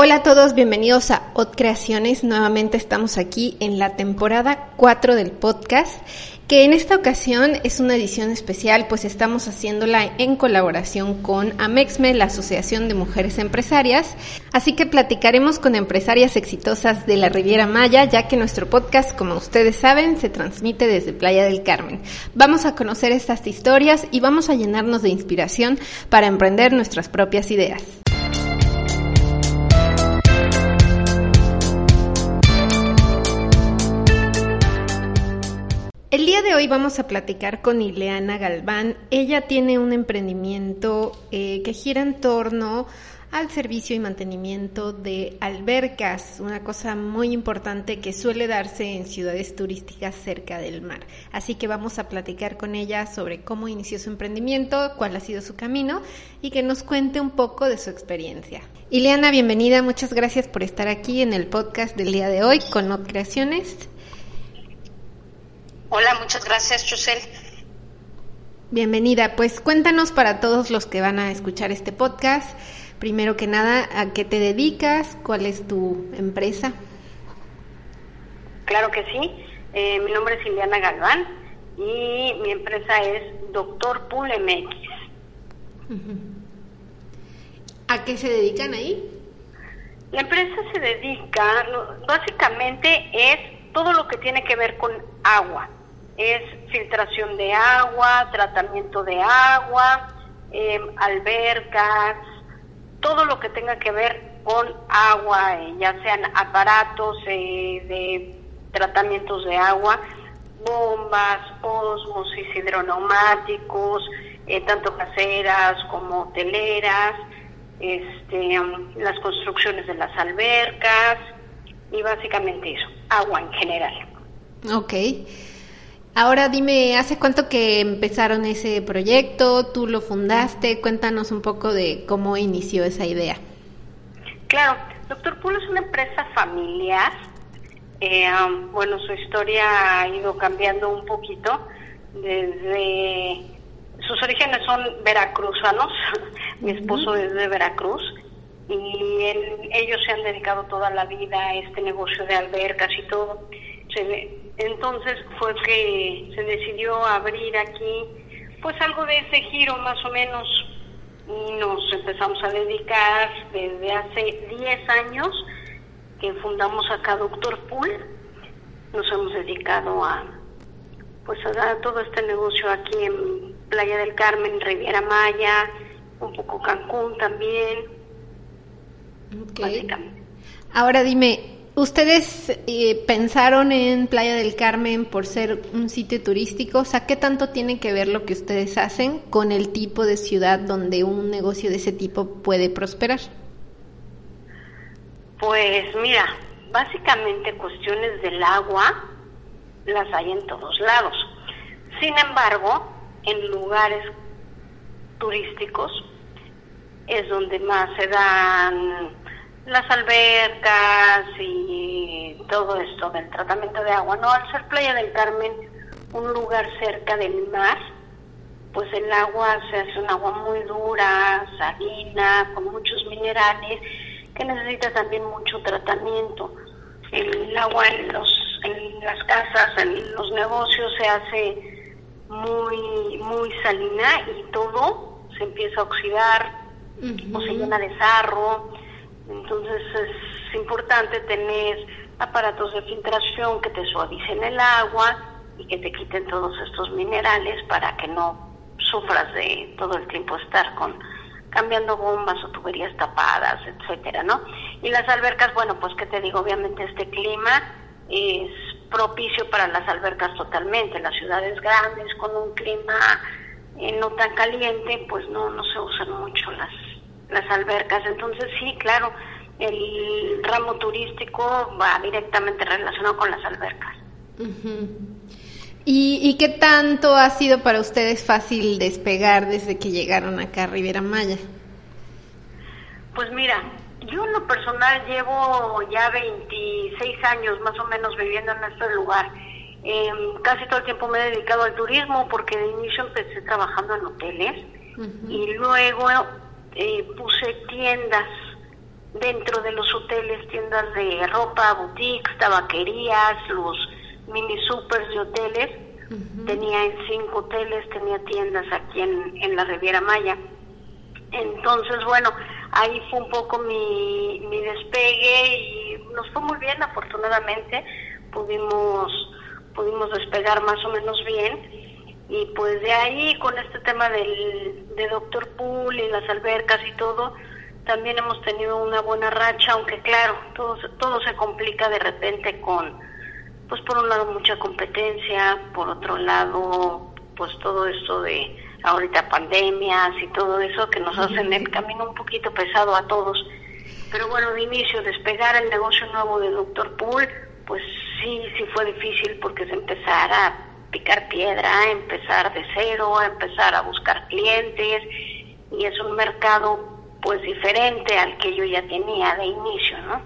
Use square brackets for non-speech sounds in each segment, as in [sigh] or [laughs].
Hola a todos, bienvenidos a Ot Creaciones. Nuevamente estamos aquí en la temporada 4 del podcast, que en esta ocasión es una edición especial, pues estamos haciéndola en colaboración con Amexme, la Asociación de Mujeres Empresarias. Así que platicaremos con empresarias exitosas de la Riviera Maya, ya que nuestro podcast, como ustedes saben, se transmite desde Playa del Carmen. Vamos a conocer estas historias y vamos a llenarnos de inspiración para emprender nuestras propias ideas. El día de hoy vamos a platicar con Ileana Galván. Ella tiene un emprendimiento eh, que gira en torno al servicio y mantenimiento de albercas, una cosa muy importante que suele darse en ciudades turísticas cerca del mar. Así que vamos a platicar con ella sobre cómo inició su emprendimiento, cuál ha sido su camino y que nos cuente un poco de su experiencia. Ileana, bienvenida, muchas gracias por estar aquí en el podcast del día de hoy con Not Creaciones. Hola, muchas gracias, Chusel. Bienvenida. Pues cuéntanos para todos los que van a escuchar este podcast, primero que nada, ¿a qué te dedicas? ¿Cuál es tu empresa? Claro que sí. Eh, mi nombre es Ileana Galván y mi empresa es Doctor Pool MX. ¿A qué se dedican ahí? La empresa se dedica, básicamente es todo lo que tiene que ver con agua es filtración de agua, tratamiento de agua, em, albercas, todo lo que tenga que ver con agua, eh, ya sean aparatos eh, de tratamientos de agua, bombas, osmosis, hidroneumáticos, eh, tanto caseras como hoteleras, este, las construcciones de las albercas y básicamente eso, agua en general. Ok. Ahora dime, ¿hace cuánto que empezaron ese proyecto? ¿Tú lo fundaste? Cuéntanos un poco de cómo inició esa idea. Claro, Doctor Pool es una empresa familiar. Eh, um, bueno, su historia ha ido cambiando un poquito. Desde sus orígenes son veracruzanos. [laughs] Mi esposo es de Veracruz y ellos se han dedicado toda la vida a este negocio de albercas y todo. Se, entonces fue que se decidió abrir aquí pues algo de ese giro más o menos y nos empezamos a dedicar desde hace 10 años que fundamos acá Doctor Pool. Nos hemos dedicado a pues a dar todo este negocio aquí en Playa del Carmen, Riviera Maya, un poco Cancún también. Básicamente. Ahora dime, ¿Ustedes eh, pensaron en Playa del Carmen por ser un sitio turístico? O sea, ¿qué tanto tiene que ver lo que ustedes hacen con el tipo de ciudad donde un negocio de ese tipo puede prosperar? Pues mira, básicamente cuestiones del agua las hay en todos lados. Sin embargo, en lugares turísticos es donde más se dan las albercas y todo esto del tratamiento de agua, ¿no? Al ser Playa del Carmen un lugar cerca del mar, pues el agua se hace un agua muy dura, salina, con muchos minerales, que necesita también mucho tratamiento. El agua en, los, en las casas, en los negocios se hace muy, muy salina y todo se empieza a oxidar o se llena de sarro entonces es importante tener aparatos de filtración que te suavicen el agua y que te quiten todos estos minerales para que no sufras de todo el tiempo estar con cambiando bombas o tuberías tapadas, etcétera, ¿no? Y las albercas, bueno, pues que te digo, obviamente este clima es propicio para las albercas totalmente. Las ciudades grandes con un clima eh, no tan caliente, pues no no se usan mucho las albercas. Entonces sí, claro, el ramo turístico va directamente relacionado con las albercas. ¿Y, ¿Y, qué tanto ha sido para ustedes fácil despegar desde que llegaron acá a Riviera Maya? Pues mira, yo en lo personal llevo ya 26 años más o menos viviendo en este lugar. Em, casi todo el tiempo me he dedicado al turismo porque de inicio empecé trabajando en hoteles y luego eh, puse tiendas dentro de los hoteles tiendas de ropa, boutiques, tabaquerías, los mini supers de hoteles. Tenía en cinco hoteles, tenía tiendas aquí en, en la Riviera Maya. Entonces, bueno, ahí fue un poco mi, mi despegue y nos fue muy bien, afortunadamente. Pudimos, pudimos despegar más o menos bien. Y pues de ahí, con este tema del, de Doctor Pool y las albercas y todo, también hemos tenido una buena racha, aunque claro, todo, todo se complica de repente con, pues por un lado mucha competencia, por otro lado, pues todo esto de ahorita pandemias y todo eso que nos hacen el camino un poquito pesado a todos. Pero bueno, de inicio, despegar el negocio nuevo de Doctor Pool, pues sí, sí fue difícil porque se empezara picar piedra, empezar de cero, empezar a buscar clientes y es un mercado pues diferente al que yo ya tenía de inicio, ¿no?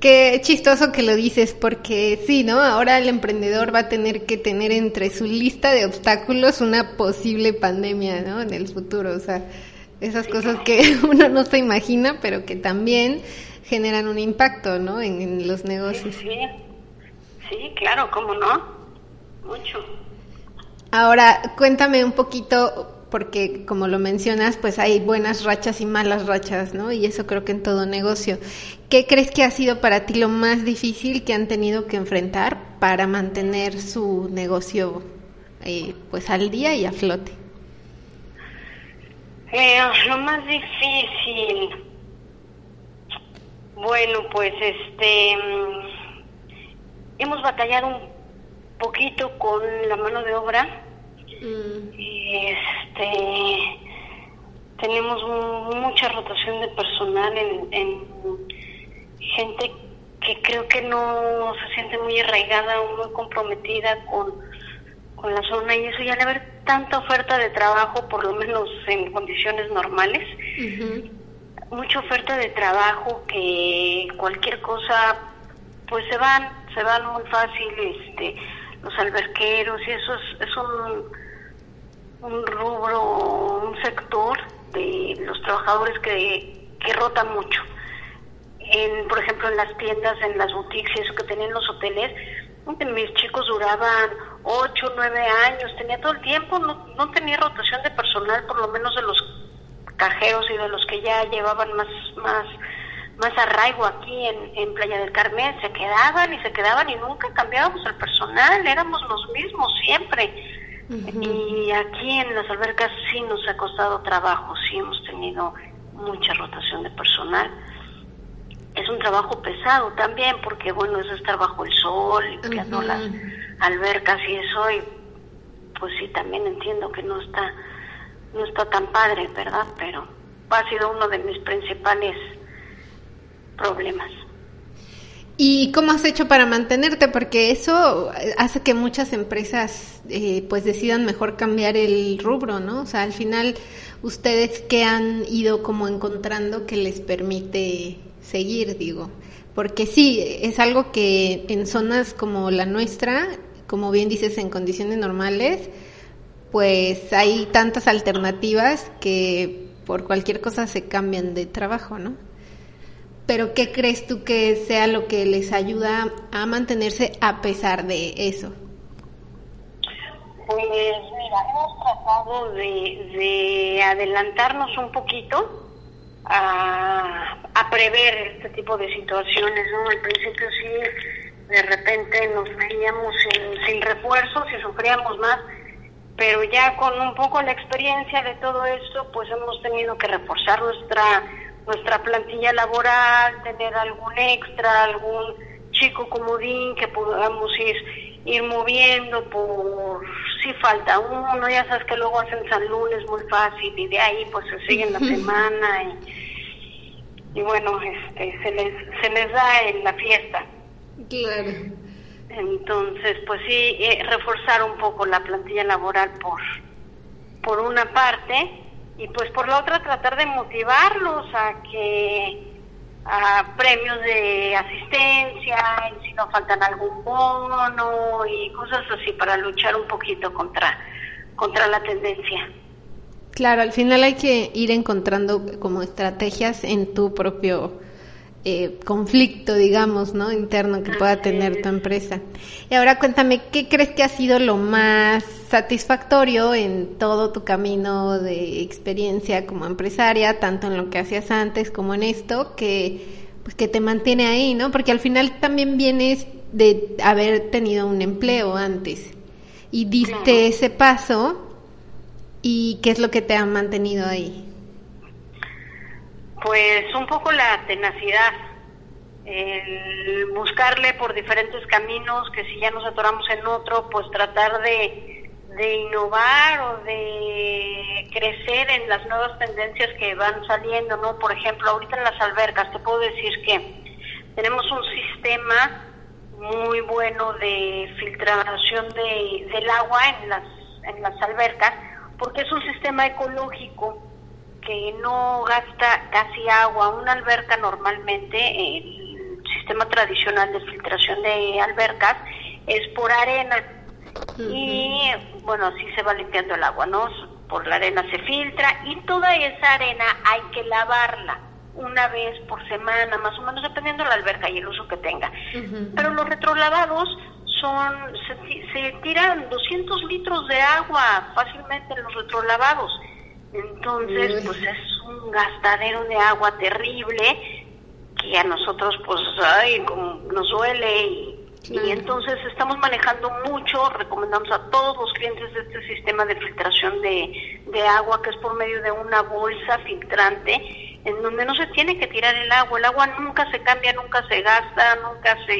Qué chistoso que lo dices, porque sí, ¿no? Ahora el emprendedor va a tener que tener entre su lista de obstáculos una posible pandemia, ¿no? En el futuro, o sea, esas cosas que [laughs] uno no se imagina, pero que también generan un impacto, ¿no? En, en los negocios. Sí, sí, claro, ¿cómo no? Mucho. Ahora, cuéntame un poquito porque como lo mencionas, pues hay buenas rachas y malas rachas, ¿no? Y eso creo que en todo negocio. ¿Qué crees que ha sido para ti lo más difícil que han tenido que enfrentar para mantener su negocio eh, pues al día y a flote? Eh, lo más difícil, bueno, pues este, mm, hemos batallado un poquito con la mano de obra. Y este tenemos mucha rotación de personal en, gente que creo que no se siente muy arraigada o muy comprometida con, con la zona. Y eso ya al haber tanta oferta de trabajo, por lo menos en condiciones normales, mucha oferta de trabajo que cualquier cosa pues se van, se van muy fácil, este, los alberqueros y eso es, es un un rubro, un sector de los trabajadores que, que rotan mucho. En, por ejemplo, en las tiendas, en las boutiques y eso que tenían los hoteles, mis chicos duraban 8, 9 años, tenía todo el tiempo, no, no tenía rotación de personal, por lo menos de los cajeros y de los que ya llevaban más, más, más arraigo aquí en, en Playa del Carmen, se quedaban y se quedaban y nunca cambiábamos el personal, éramos los mismos siempre y aquí en las albercas sí nos ha costado trabajo, sí hemos tenido mucha rotación de personal. Es un trabajo pesado también porque, bueno, es estar bajo el sol, limpiando las albercas y eso, y pues sí, también entiendo que no está, no está tan padre, ¿verdad? Pero ha sido uno de mis principales problemas. ¿Y cómo has hecho para mantenerte? Porque eso hace que muchas empresas eh, pues decidan mejor cambiar el rubro, ¿no? O sea, al final, ¿ustedes qué han ido como encontrando que les permite seguir, digo? Porque sí, es algo que en zonas como la nuestra, como bien dices, en condiciones normales, pues hay tantas alternativas que por cualquier cosa se cambian de trabajo, ¿no? Pero ¿qué crees tú que sea lo que les ayuda a mantenerse a pesar de eso? Pues mira, hemos tratado de, adelantarnos un poquito a, prever este tipo de situaciones, ¿no? Al principio sí, de repente nos veíamos sin, sin refuerzos y sufríamos más, pero ya con un poco la experiencia de todo esto, pues hemos tenido que reforzar nuestra nuestra plantilla laboral, tener algún extra, algún chico comodín que podamos ir, ir moviendo por si falta uno, ya sabes que luego hacen San Lunes muy fácil y de ahí pues se siguen la semana y, y bueno, este, se les, se les da en la fiesta. Claro. Entonces, pues sí, eh, reforzar un poco la plantilla laboral por, por una parte y pues por la otra tratar de motivarlos a que a premios de asistencia, si no faltan algún bono y cosas así para luchar un poquito contra contra la tendencia. Claro, al final hay que ir encontrando como estrategias en tu propio eh, conflicto, digamos, ¿no? Interno que pueda tener tu empresa. Y ahora cuéntame, ¿qué crees que ha sido lo más satisfactorio en todo tu camino de experiencia como empresaria, tanto en lo que hacías antes como en esto, que, pues, que te mantiene ahí, ¿no? Porque al final también vienes de haber tenido un empleo antes y diste ese paso y qué es lo que te ha mantenido ahí. Pues un poco la tenacidad, el buscarle por diferentes caminos, que si ya nos atoramos en otro, pues tratar de, de innovar o de crecer en las nuevas tendencias que van saliendo, ¿no? Por ejemplo, ahorita en las albercas te puedo decir que tenemos un sistema muy bueno de filtración de, del agua en las, en las albercas, porque es un sistema ecológico que no gasta casi agua. Una alberca normalmente, el sistema tradicional de filtración de albercas es por arena. Y bueno, así se va limpiando el agua, ¿no? Por la arena se filtra y toda esa arena hay que lavarla una vez por semana, más o menos, dependiendo de la alberca y el uso que tenga. Pero los retrolavados son, se, se, tiran 200 litros de agua fácilmente en los retrolavados. Entonces, pues es un gastadero de agua terrible que a nosotros, pues, ay, nos duele y, y entonces estamos manejando mucho, recomendamos a todos los clientes de este sistema de filtración de, de agua que es por medio de una bolsa filtrante en donde no se tiene que tirar el agua. El agua nunca se cambia, nunca se gasta, nunca se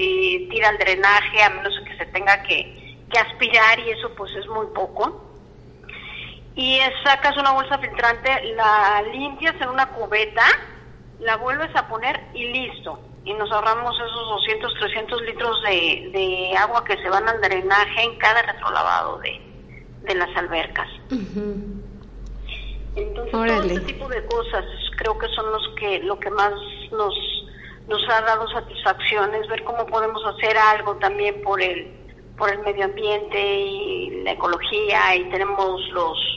tira al drenaje, a menos que se tenga que, que aspirar y eso pues es muy poco. Y sacas una bolsa filtrante, la limpias en una cubeta, la vuelves a poner y listo. Y nos ahorramos esos 200, 300 litros de, de agua que se van al drenaje en cada retrolavado de, de las albercas. Entonces, todo este tipo de cosas creo que son los que lo que más nos nos ha dado satisfacción es ver cómo podemos hacer algo también por el por el medio ambiente y la ecología y tenemos los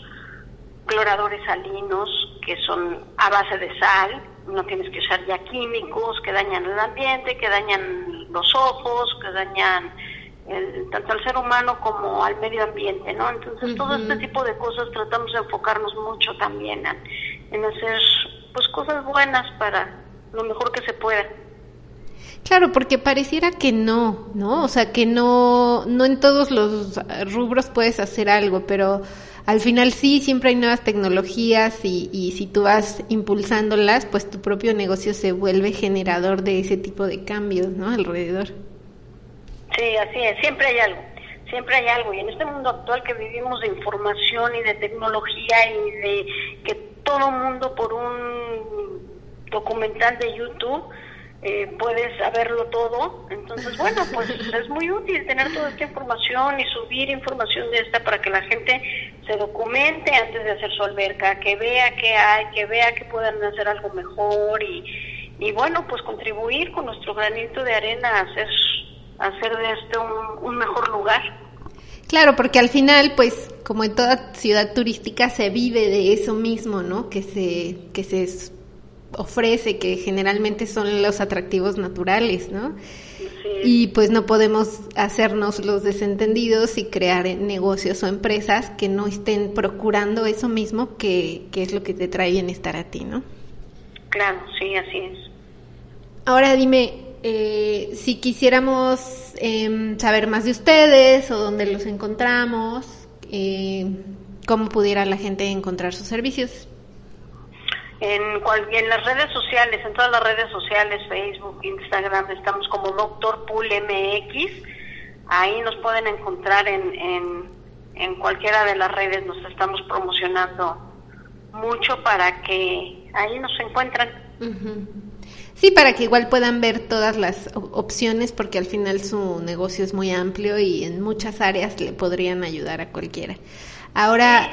cloradores salinos que son a base de sal, no tienes que usar ya químicos que dañan el ambiente, que dañan los ojos, que dañan tanto al ser humano como al medio ambiente, ¿no? Entonces todo este tipo de cosas tratamos de enfocarnos mucho también en, hacer pues cosas buenas para lo mejor que se pueda. Claro, porque pareciera que no, ¿no? O sea, que no, no en todos los rubros puedes hacer algo, pero al final sí, siempre hay nuevas tecnologías y, y si tú vas impulsándolas, pues tu propio negocio se vuelve generador de ese tipo de cambios, ¿no? Alrededor. Sí, así es, siempre hay algo, siempre hay algo. Y en este mundo actual que vivimos de información y de tecnología y de que todo mundo por un documental de YouTube eh, puede saberlo todo. Entonces, bueno, pues [laughs] es muy útil tener toda esta información y subir información de esta para que la gente se documente antes de hacer su alberca, que vea qué hay, que vea que puedan hacer algo mejor y, y bueno, pues contribuir con nuestro granito de arena a hacer hacer de este un, mejor lugar. Claro, porque al final, pues, como en toda ciudad turística, se vive de eso mismo, ¿no? Que se, que se ofrece, que generalmente son los atractivos naturales, ¿no? Y pues no podemos hacernos los desentendidos y crear negocios o empresas que no estén procurando eso mismo que, que es lo que te trae bienestar a ti, ¿no? Claro, sí, así es. Ahora dime, eh, si quisiéramos em, saber más de ustedes o dónde los encontramos, eh, ¿cómo pudiera la gente encontrar sus servicios? En, cual, en las redes sociales, en todas las redes sociales, Facebook, Instagram, estamos como Doctor Pool MX. Ahí nos pueden encontrar en, en, en cualquiera de las redes, nos estamos promocionando mucho para que ahí nos encuentren. Sí, para que igual puedan ver todas las opciones porque al final su negocio es muy amplio y en muchas áreas le podrían ayudar a cualquiera. Ahora,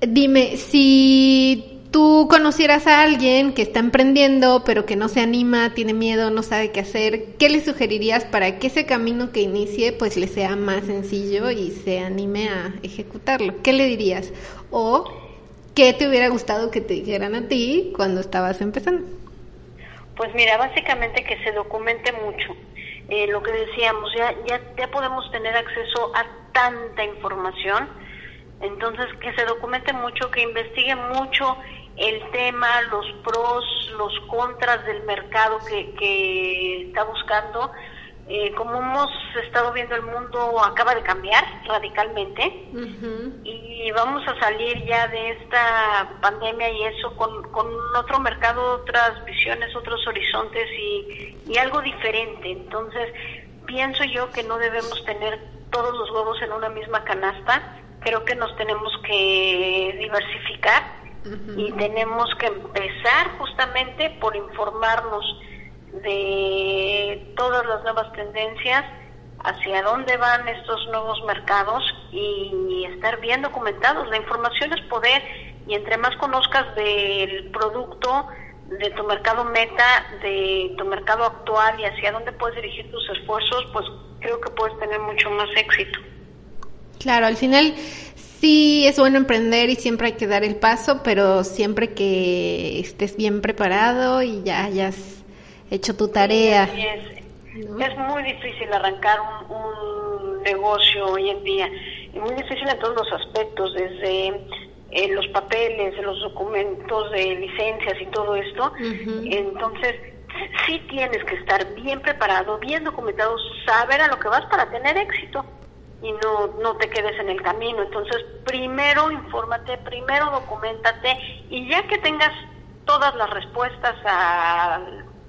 dime, si tú conocieras a alguien que está emprendiendo pero que no se anima, tiene miedo, no sabe qué hacer, ¿qué le sugerirías para que ese camino que inicie pues le sea más sencillo y se anime a ejecutarlo? ¿Qué le dirías? O ¿qué te hubiera gustado que te dijeran a ti cuando estabas empezando? Pues mira, básicamente que se documente mucho. Eh, lo que decíamos, ya, ya, ya podemos tener acceso a tanta información, entonces que se documente mucho, que investigue mucho el tema, los pros, los contras del mercado que, que está buscando. Eh, como hemos estado viendo el mundo acaba de cambiar radicalmente. Y vamos a salir ya de esta pandemia y eso con, con otro mercado, otras visiones, otros horizontes y, y algo diferente. Entonces, pienso yo que no debemos tener todos los huevos en una misma canasta, creo que nos tenemos que diversificar y tenemos que empezar justamente por informarnos de todas las nuevas tendencias, hacia dónde van estos nuevos mercados y estar bien documentados. La información es poder y entre más conozcas del producto, de tu mercado meta, de tu mercado actual y hacia dónde puedes dirigir tus esfuerzos, pues creo que puedes tener mucho más éxito. Claro, al final sí es bueno emprender y siempre hay que dar el paso, pero siempre que estés bien preparado y ya hayas hecho tu tarea. es, muy difícil arrancar un, negocio hoy en día, y muy difícil en todos los aspectos, desde eh, los papeles, los documentos de licencias y todo esto. Entonces, sí tienes que estar bien preparado, bien documentado, saber a lo que vas para tener éxito y no, no te quedes en el camino. Entonces, primero infórmate, primero documentate y ya que tengas todas las respuestas a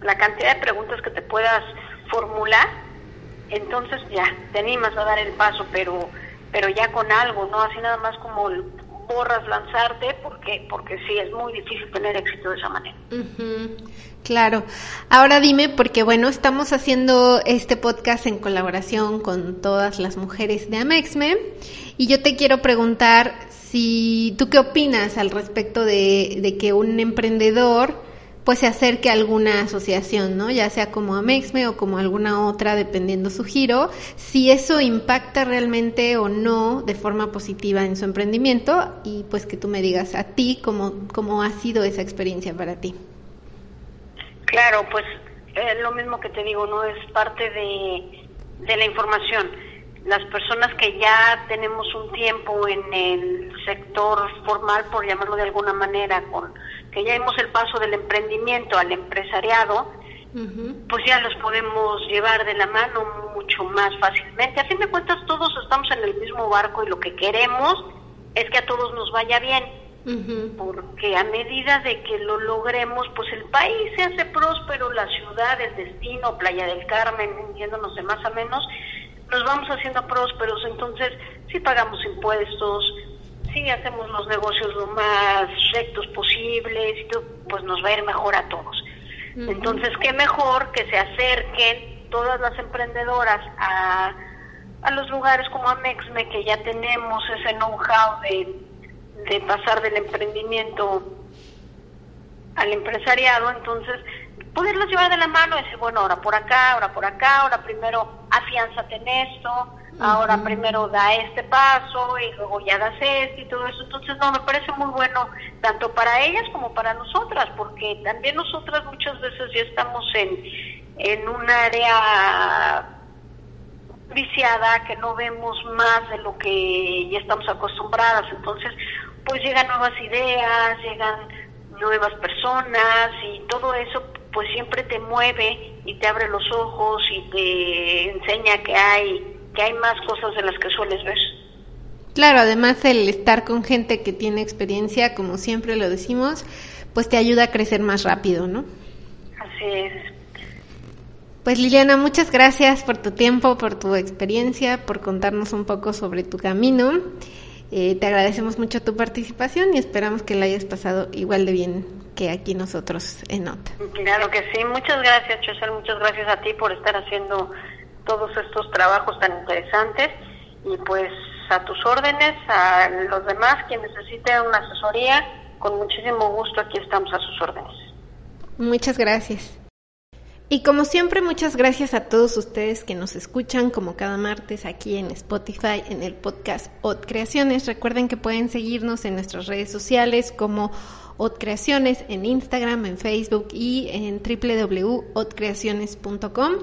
la cantidad de preguntas que te puedas formular, entonces ya te animas a dar el paso, pero pero ya con algo, no así nada más como borras lanzarte, porque porque sí es muy difícil tener éxito de esa manera. Claro. Ahora dime, porque bueno, estamos haciendo este podcast en colaboración con todas las mujeres de Amexme y yo te quiero preguntar si tú qué opinas al respecto de, de que un emprendedor pues se acerque a alguna asociación, ¿no? Ya sea como Amexme o como alguna otra, dependiendo su giro, si eso impacta realmente o no de forma positiva en su emprendimiento y pues que tú me digas a ti cómo, cómo ha sido esa experiencia para ti. Claro, pues eh, lo mismo que te digo, no es parte de, de la información. Las personas que ya tenemos un tiempo en el sector formal, por llamarlo de alguna manera, con que ya hemos el paso del emprendimiento al empresariado, pues ya los podemos llevar de la mano mucho más fácilmente. A fin de cuentas, todos estamos en el mismo barco y lo que queremos es que a todos nos vaya bien. Porque a medida de que lo logremos, pues el país se hace próspero, la ciudad, el destino, Playa del Carmen, yéndonos de más a menos, nos vamos haciendo prósperos. Entonces, si pagamos impuestos, si hacemos los negocios lo más rectos posibles, pues nos va a ir mejor a todos. Entonces, qué mejor que se acerquen todas las emprendedoras a, a los lugares como Amexme, que ya tenemos ese know-how de, de pasar del emprendimiento al empresariado, entonces poderlos llevar de la mano y decir, bueno, ahora por acá, ahora por acá, ahora primero afianzate en esto, ahora primero da este paso y luego ya das este y todo eso. Entonces, no, me parece muy bueno tanto para ellas como para nosotras, porque también nosotras muchas veces ya estamos en, en un área viciada, que no vemos más de lo que ya estamos acostumbradas. Entonces, pues llegan nuevas ideas, llegan nuevas personas y todo eso pues siempre te mueve y te abre los ojos y te enseña que hay que hay más cosas de las que sueles ver. Claro, además el estar con gente que tiene experiencia, como siempre lo decimos, pues te ayuda a crecer más rápido, ¿no? Así es. Pues Liliana, muchas gracias por tu tiempo, por tu experiencia, por contarnos un poco sobre tu camino. Eh, te agradecemos mucho tu participación y esperamos que la hayas pasado igual de bien que aquí nosotros en Nota. Claro que sí, muchas gracias Chesel, muchas gracias a ti por estar haciendo todos estos trabajos tan interesantes y pues a tus órdenes, a los demás, quien necesite una asesoría, con muchísimo gusto aquí estamos a sus órdenes. Muchas gracias. Y como siempre, muchas gracias a todos ustedes que nos escuchan como cada martes aquí en Spotify en el podcast Ot Creaciones. Recuerden que pueden seguirnos en nuestras redes sociales como Ot Creaciones en Instagram, en Facebook y en www.otcreaciones.com.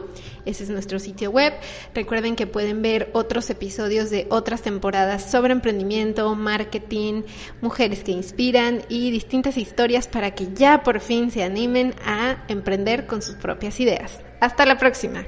Ese es nuestro sitio web. Recuerden que pueden ver otros episodios de otras temporadas sobre emprendimiento, marketing, mujeres que inspiran y distintas historias para que ya por fin se animen a emprender con sus propias ideas. Hasta la próxima.